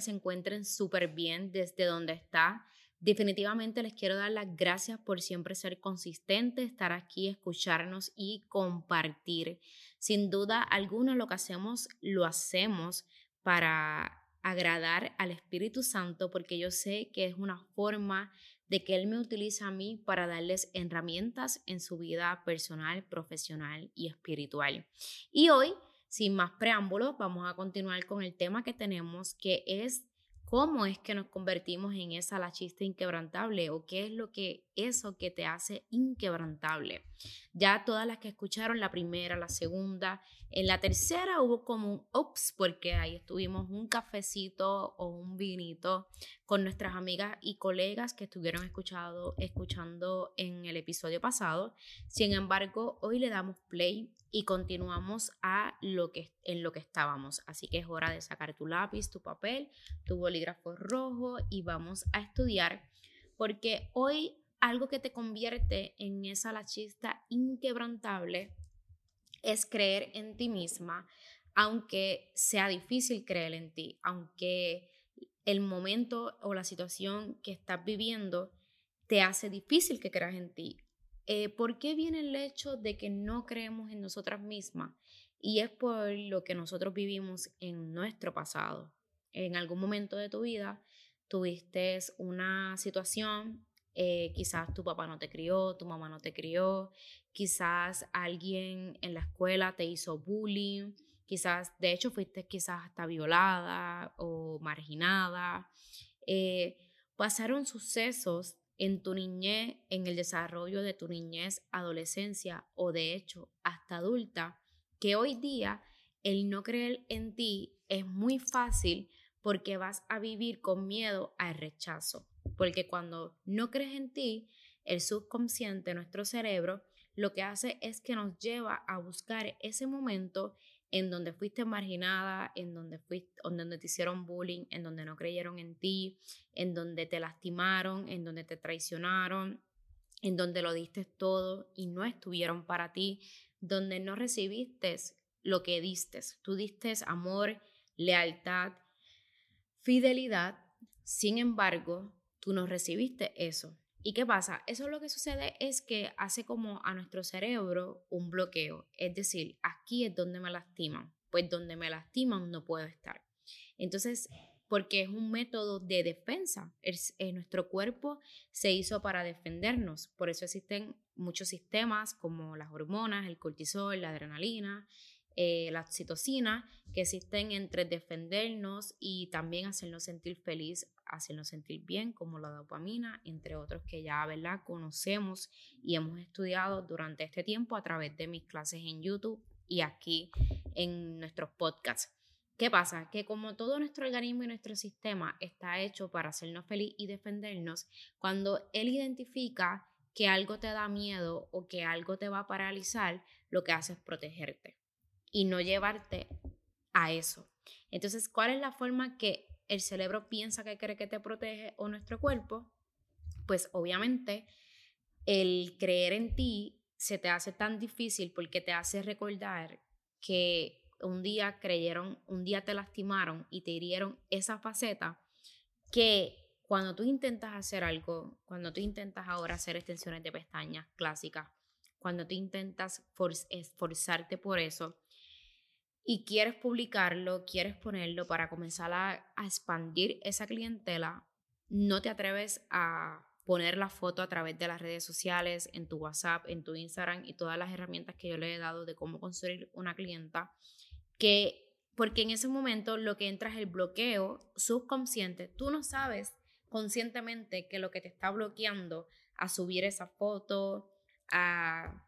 se encuentren súper bien desde donde está. Definitivamente les quiero dar las gracias por siempre ser consistentes, estar aquí, escucharnos y compartir. Sin duda alguna lo que hacemos, lo hacemos para agradar al Espíritu Santo porque yo sé que es una forma de que Él me utiliza a mí para darles herramientas en su vida personal, profesional y espiritual. Y hoy, sin más preámbulos, vamos a continuar con el tema que tenemos que es cómo es que nos convertimos en esa lachista inquebrantable o qué es lo que eso que te hace inquebrantable. Ya todas las que escucharon la primera, la segunda, en la tercera hubo como un ups porque ahí estuvimos un cafecito o un vinito con nuestras amigas y colegas que estuvieron escuchando en el episodio pasado. Sin embargo, hoy le damos play y continuamos a lo que, en lo que estábamos. Así que es hora de sacar tu lápiz, tu papel, tu bolígrafo rojo y vamos a estudiar porque hoy algo que te convierte en esa lachista inquebrantable es creer en ti misma, aunque sea difícil creer en ti, aunque el momento o la situación que estás viviendo te hace difícil que creas en ti. Eh, ¿Por qué viene el hecho de que no creemos en nosotras mismas? Y es por lo que nosotros vivimos en nuestro pasado. En algún momento de tu vida tuviste una situación, eh, quizás tu papá no te crió, tu mamá no te crió, quizás alguien en la escuela te hizo bullying, quizás, de hecho, fuiste quizás hasta violada o marginada. Eh, pasaron sucesos en tu niñez, en el desarrollo de tu niñez, adolescencia o de hecho hasta adulta, que hoy día el no creer en ti es muy fácil porque vas a vivir con miedo al rechazo. Porque cuando no crees en ti, el subconsciente, nuestro cerebro, lo que hace es que nos lleva a buscar ese momento en donde fuiste marginada, en donde, fuiste, en donde te hicieron bullying, en donde no creyeron en ti, en donde te lastimaron, en donde te traicionaron, en donde lo diste todo y no estuvieron para ti, donde no recibiste lo que diste. Tú diste amor, lealtad, fidelidad, sin embargo, tú no recibiste eso. ¿Y qué pasa? Eso lo que sucede es que hace como a nuestro cerebro un bloqueo. Es decir, aquí es donde me lastiman. Pues donde me lastiman no puedo estar. Entonces, porque es un método de defensa. nuestro cuerpo se hizo para defendernos. Por eso existen muchos sistemas como las hormonas, el cortisol, la adrenalina, eh, la oxitocina, que existen entre defendernos y también hacernos sentir feliz hacernos sentir bien, como la dopamina, entre otros que ya ¿verdad? conocemos y hemos estudiado durante este tiempo a través de mis clases en YouTube y aquí en nuestros podcasts. ¿Qué pasa? Que como todo nuestro organismo y nuestro sistema está hecho para hacernos feliz y defendernos, cuando él identifica que algo te da miedo o que algo te va a paralizar, lo que hace es protegerte y no llevarte a eso. Entonces, ¿cuál es la forma que el cerebro piensa que cree que te protege o nuestro cuerpo, pues obviamente el creer en ti se te hace tan difícil porque te hace recordar que un día creyeron, un día te lastimaron y te hirieron esa faceta que cuando tú intentas hacer algo, cuando tú intentas ahora hacer extensiones de pestañas clásicas, cuando tú intentas esforzarte por eso, y quieres publicarlo, quieres ponerlo para comenzar a, expandir esa clientela, no te atreves a poner la foto a través de las redes sociales, en tu WhatsApp, en tu Instagram y todas las herramientas que yo le he dado de cómo construir una clienta, que porque en ese momento lo que entra es el bloqueo subconsciente. Tú no sabes conscientemente que lo que te está bloqueando a subir esa foto, a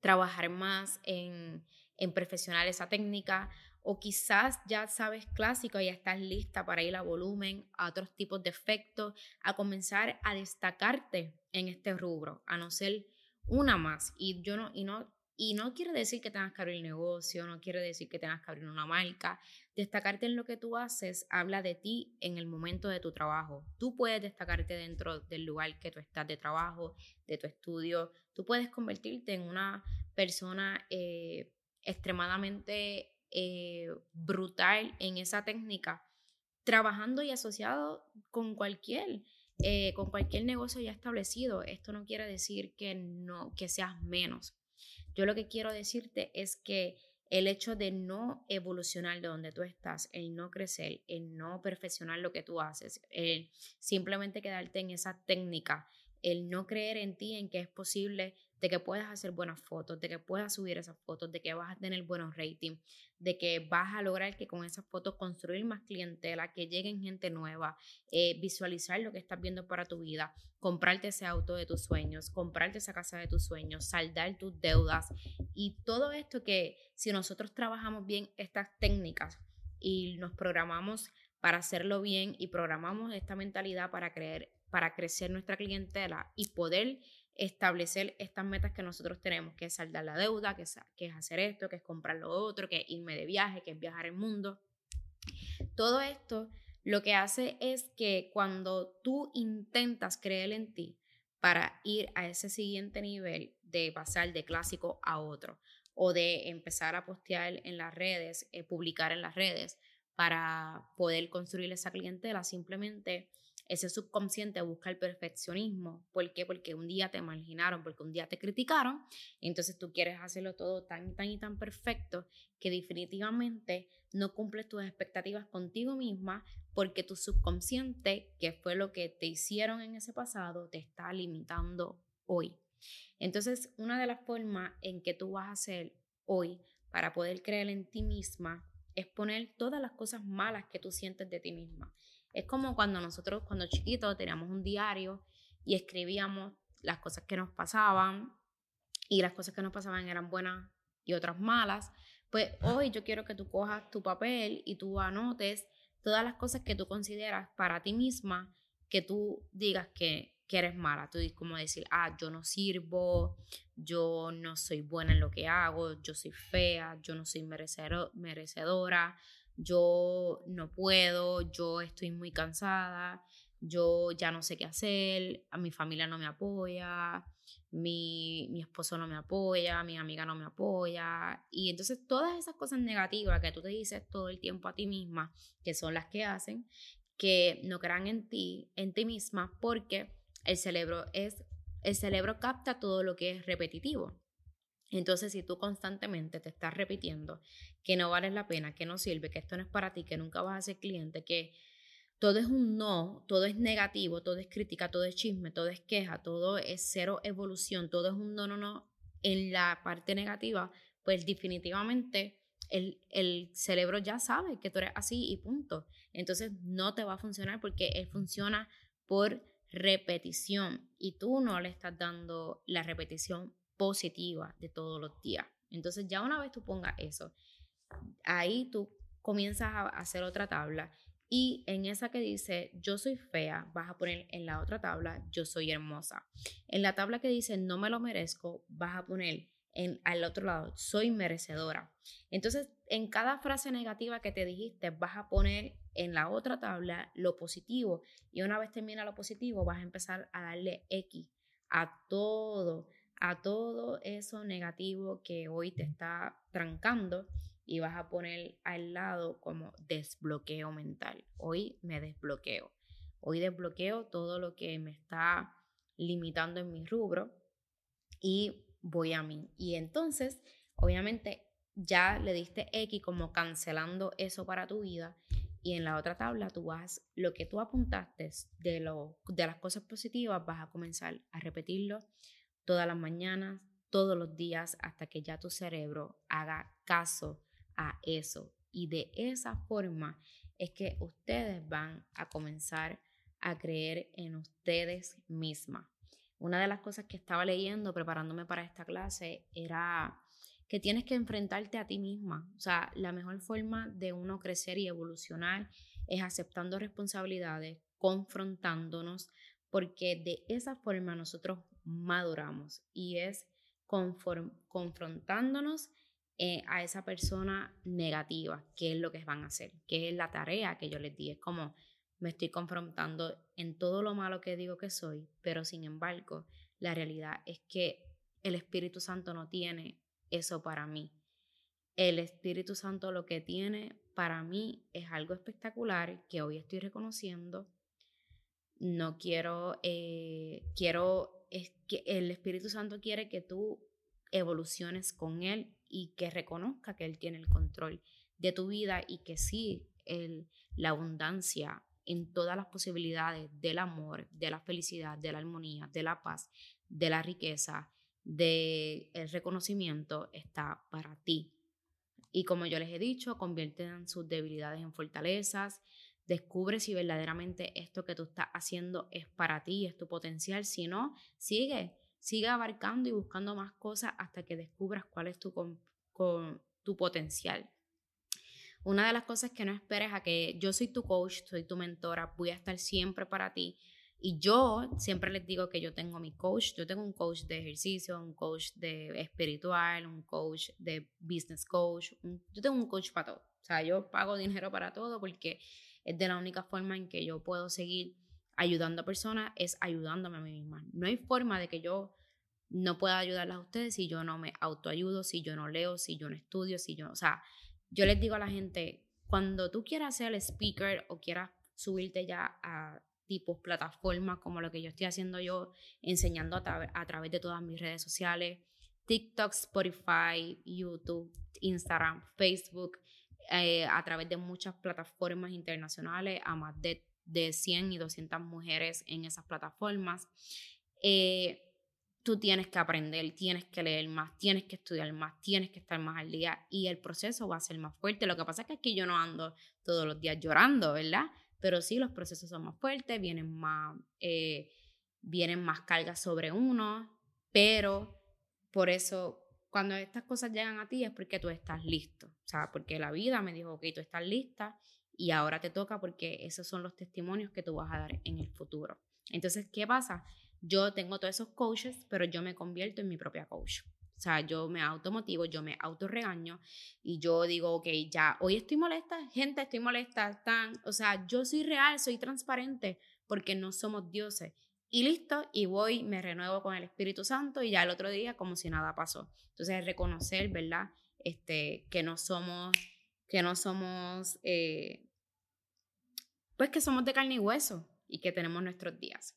trabajar más en en perfeccionar esa técnica o quizás ya sabes clásico y ya estás lista para ir a volumen, a otros tipos de efectos, a comenzar a destacarte en este rubro, a no ser una más. Y yo no, y no, y no quiere decir que tengas que abrir negocio, no quiere decir que tengas que abrir una marca. Destacarte en lo que tú haces habla de ti en el momento de tu trabajo. Tú puedes destacarte dentro del lugar que tú estás de trabajo, de tu estudio. Tú puedes convertirte en una persona eh, extremadamente eh, brutal en esa técnica, trabajando y asociado con cualquier, eh, con cualquier negocio ya establecido. Esto no quiere decir que, no, que seas menos. Yo lo que quiero decirte es que el hecho de no evolucionar de donde tú estás, el no crecer, el no perfeccionar lo que tú haces, el simplemente quedarte en esa técnica, el no creer en ti, en que es posible de que puedas hacer buenas fotos, de que puedas subir esas fotos, de que vas a tener buenos ratings, de que vas a lograr que con esas fotos construir más clientela, que lleguen gente nueva, eh, visualizar lo que estás viendo para tu vida, comprarte ese auto de tus sueños, comprarte esa casa de tus sueños, saldar tus deudas. Y todo esto que si nosotros trabajamos bien estas técnicas y nos programamos para hacerlo bien y programamos esta mentalidad para creer para crecer nuestra clientela y poder establecer estas metas que nosotros tenemos, que es saldar la deuda, que es, hacer esto, que es comprar lo otro, que es irme de viaje, que es viajar el mundo. Todo esto lo que hace es que cuando tú intentas creer en ti para ir a ese siguiente nivel de pasar de clásico a otro o de empezar a postear en las redes, eh, publicar en las redes para poder construir esa clientela, simplemente ese subconsciente busca el perfeccionismo. ¿Por qué? Porque un día te marginaron, porque un día te criticaron, entonces tú quieres hacerlo todo tan, tan y tan perfecto que definitivamente no cumples tus expectativas contigo misma porque tu subconsciente, que fue lo que te hicieron en ese pasado, te está limitando hoy. Entonces, una de las formas en que tú vas a hacer hoy para poder creer en ti misma es poner todas las cosas malas que tú sientes de ti misma. Es como cuando nosotros, cuando chiquitos, teníamos un diario y escribíamos las cosas que nos pasaban y las cosas que nos pasaban eran buenas y otras malas. Pues hoy yo quiero que tú cojas tu papel y tú anotes todas las cosas que tú consideras para ti misma que tú digas que, que eres mala. Tú dices como decir, ah, yo no sirvo, yo no soy buena en lo que hago, yo soy fea, yo no soy merecedora, yo no puedo, yo estoy muy cansada, yo ya no sé qué hacer, a mi familia no me apoya, mi, mi, esposo no me apoya, mi amiga no me apoya. Y entonces todas esas cosas negativas que tú te dices todo el tiempo a ti misma, que son las que hacen que no crean en ti, en ti misma, porque el cerebro es, el cerebro capta todo lo que es repetitivo. Entonces, si tú constantemente te estás repitiendo que no vales la pena, que no sirve, que esto no es para ti, que nunca vas a ser cliente, que todo es un no, todo es negativo, todo es crítica, todo es chisme, todo es queja, todo es cero evolución, todo es un no, no, no, en la parte negativa, pues definitivamente el, el cerebro ya sabe que tú eres así y punto. Entonces no te va a funcionar porque él funciona por repetición y tú no le estás dando la repetición positiva de todos los días. Entonces ya una vez tú pongas eso, ahí tú comienzas a hacer otra tabla y en esa que dice yo soy fea, vas a poner en la otra tabla yo soy hermosa. En la tabla que dice no me lo merezco, vas a poner en, al otro lado soy merecedora. Entonces, en cada frase negativa que te dijiste, vas a poner en la otra tabla lo positivo y una vez termina lo positivo, vas a empezar a darle X a todo a todo eso negativo que hoy te está trancando y vas a poner al lado como desbloqueo mental. Hoy me desbloqueo. Hoy desbloqueo todo lo que me está limitando en mi rubro y voy a mí. Y entonces, obviamente, ya le diste X como cancelando eso para tu vida. Y en la otra tabla tú vas, lo que tú apuntaste de, lo, de las cosas positivas, vas a comenzar a repetirlo todas las mañanas, todos los días, hasta que ya tu cerebro haga caso a eso. Y de esa forma es que ustedes van a comenzar a creer en ustedes mismas. Una de las cosas que estaba leyendo preparándome para esta clase era que tienes que enfrentarte a ti misma. O sea, la mejor forma de uno crecer y evolucionar es aceptando responsabilidades, confrontándonos, porque de esa forma nosotros maduramos y es confrontándonos eh, a esa persona negativa, qué es lo que van a hacer, qué es la tarea que yo les di. Es como me estoy confrontando en todo lo malo que digo que soy, pero sin embargo, la realidad es que el Espíritu Santo no tiene eso para mí. el Espíritu Santo lo que tiene para mí es algo espectacular que hoy estoy reconociendo. No quiero, eh, quiero, es que el Espíritu Santo quiere que tú evoluciones con Él y que reconozca que Él tiene el control de tu vida y que sí, el, la abundancia en todas las posibilidades del amor, de la felicidad, de la armonía, de la paz, de la riqueza, del el reconocimiento está para ti. Y como yo les he dicho, convierten sus debilidades en fortalezas, descubre si verdaderamente esto que tú estás haciendo es para ti, es tu potencial. Si no, sigue, sigue abarcando y buscando más cosas hasta que descubras cuál es tu, con, tu potencial. Una de las cosas que no esperes a que yo soy tu coach, soy tu mentora, voy a estar siempre para ti. Y yo siempre les digo que yo tengo mi coach, yo tengo un coach de ejercicio, un coach de espiritual, un coach de business coach, yo tengo un coach para todo. O sea, yo pago dinero para todo porque es de la única forma en que yo puedo seguir ayudando a personas, es ayudándome a mí misma. No hay forma de que yo no pueda ayudarlas a ustedes si yo no me autoayudo, si yo no leo, si yo no estudio, si yo, o sea, yo les digo a la gente, cuando tú quieras ser el speaker o quieras subirte ya a tipos plataformas como lo que yo estoy haciendo yo, enseñando a, a través de todas mis redes sociales, TikTok, Spotify, YouTube, Instagram, Facebook, eh, a través de muchas plataformas internacionales, a más de, de 100 y 200 mujeres en esas plataformas. Eh, tú tienes que aprender, tienes que leer más, tienes que estudiar más, tienes que estar más al día y el proceso va a ser más fuerte. Lo que pasa es que aquí yo no ando todos los días llorando, ¿verdad? Pero sí, los procesos son más fuertes, vienen más, eh, vienen más cargas sobre uno, pero por eso cuando estas cosas llegan a ti es porque tú estás listo, o sea, porque la vida me dijo, ok, tú estás lista y ahora te toca porque esos son los testimonios que tú vas a dar en el futuro. Entonces, ¿qué pasa? yo tengo todos esos coaches, pero yo me convierto en mi propia coach. O sea, yo me automotivo, yo me autorregaño y yo digo, ok, ya, hoy estoy molesta, gente, estoy molesta, están, o sea, yo soy real, soy transparente, porque no somos dioses. Y listo, y voy, me renuevo con el Espíritu Santo y ya el otro día como si nada pasó. Entonces, reconocer, ¿verdad? Este, que no somos, que no somos, eh, pues que somos de carne y hueso y que tenemos nuestros días.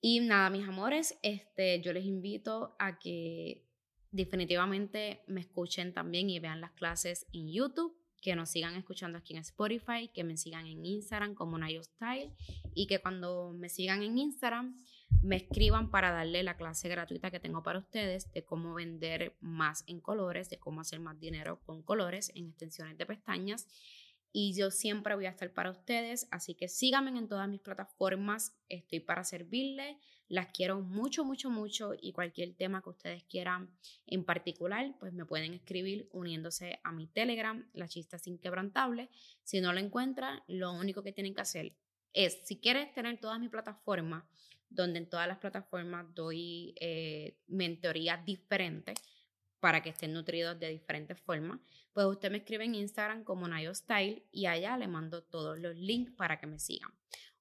Y nada, mis amores, este, yo les invito a que definitivamente me escuchen también y vean las clases en YouTube, que nos sigan escuchando aquí en Spotify, que me sigan en Instagram como Nayo Style y que cuando me sigan en Instagram me escriban para darle la clase gratuita que tengo para ustedes de cómo vender más en colores, de cómo hacer más dinero con colores en extensiones de pestañas y yo siempre voy a estar para ustedes, así que síganme en todas mis plataformas, estoy para servirles, las quiero mucho, mucho, mucho y cualquier tema que ustedes quieran en particular, pues me pueden escribir uniéndose a mi Telegram, La Chistas Inquebrantable. Si no lo encuentran, lo único que tienen que hacer es, si quieres tener todas mis plataformas, donde en todas las plataformas doy eh, mentorías diferentes, para que estén nutridos de diferentes formas, pues usted me escribe en Instagram como Nayo Style y allá le mando todos los links para que me sigan.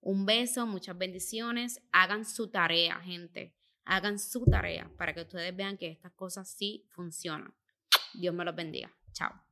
Un beso, muchas bendiciones. Hagan su tarea, gente. Hagan su tarea para que ustedes vean que estas cosas sí funcionan. Dios me los bendiga. Chao.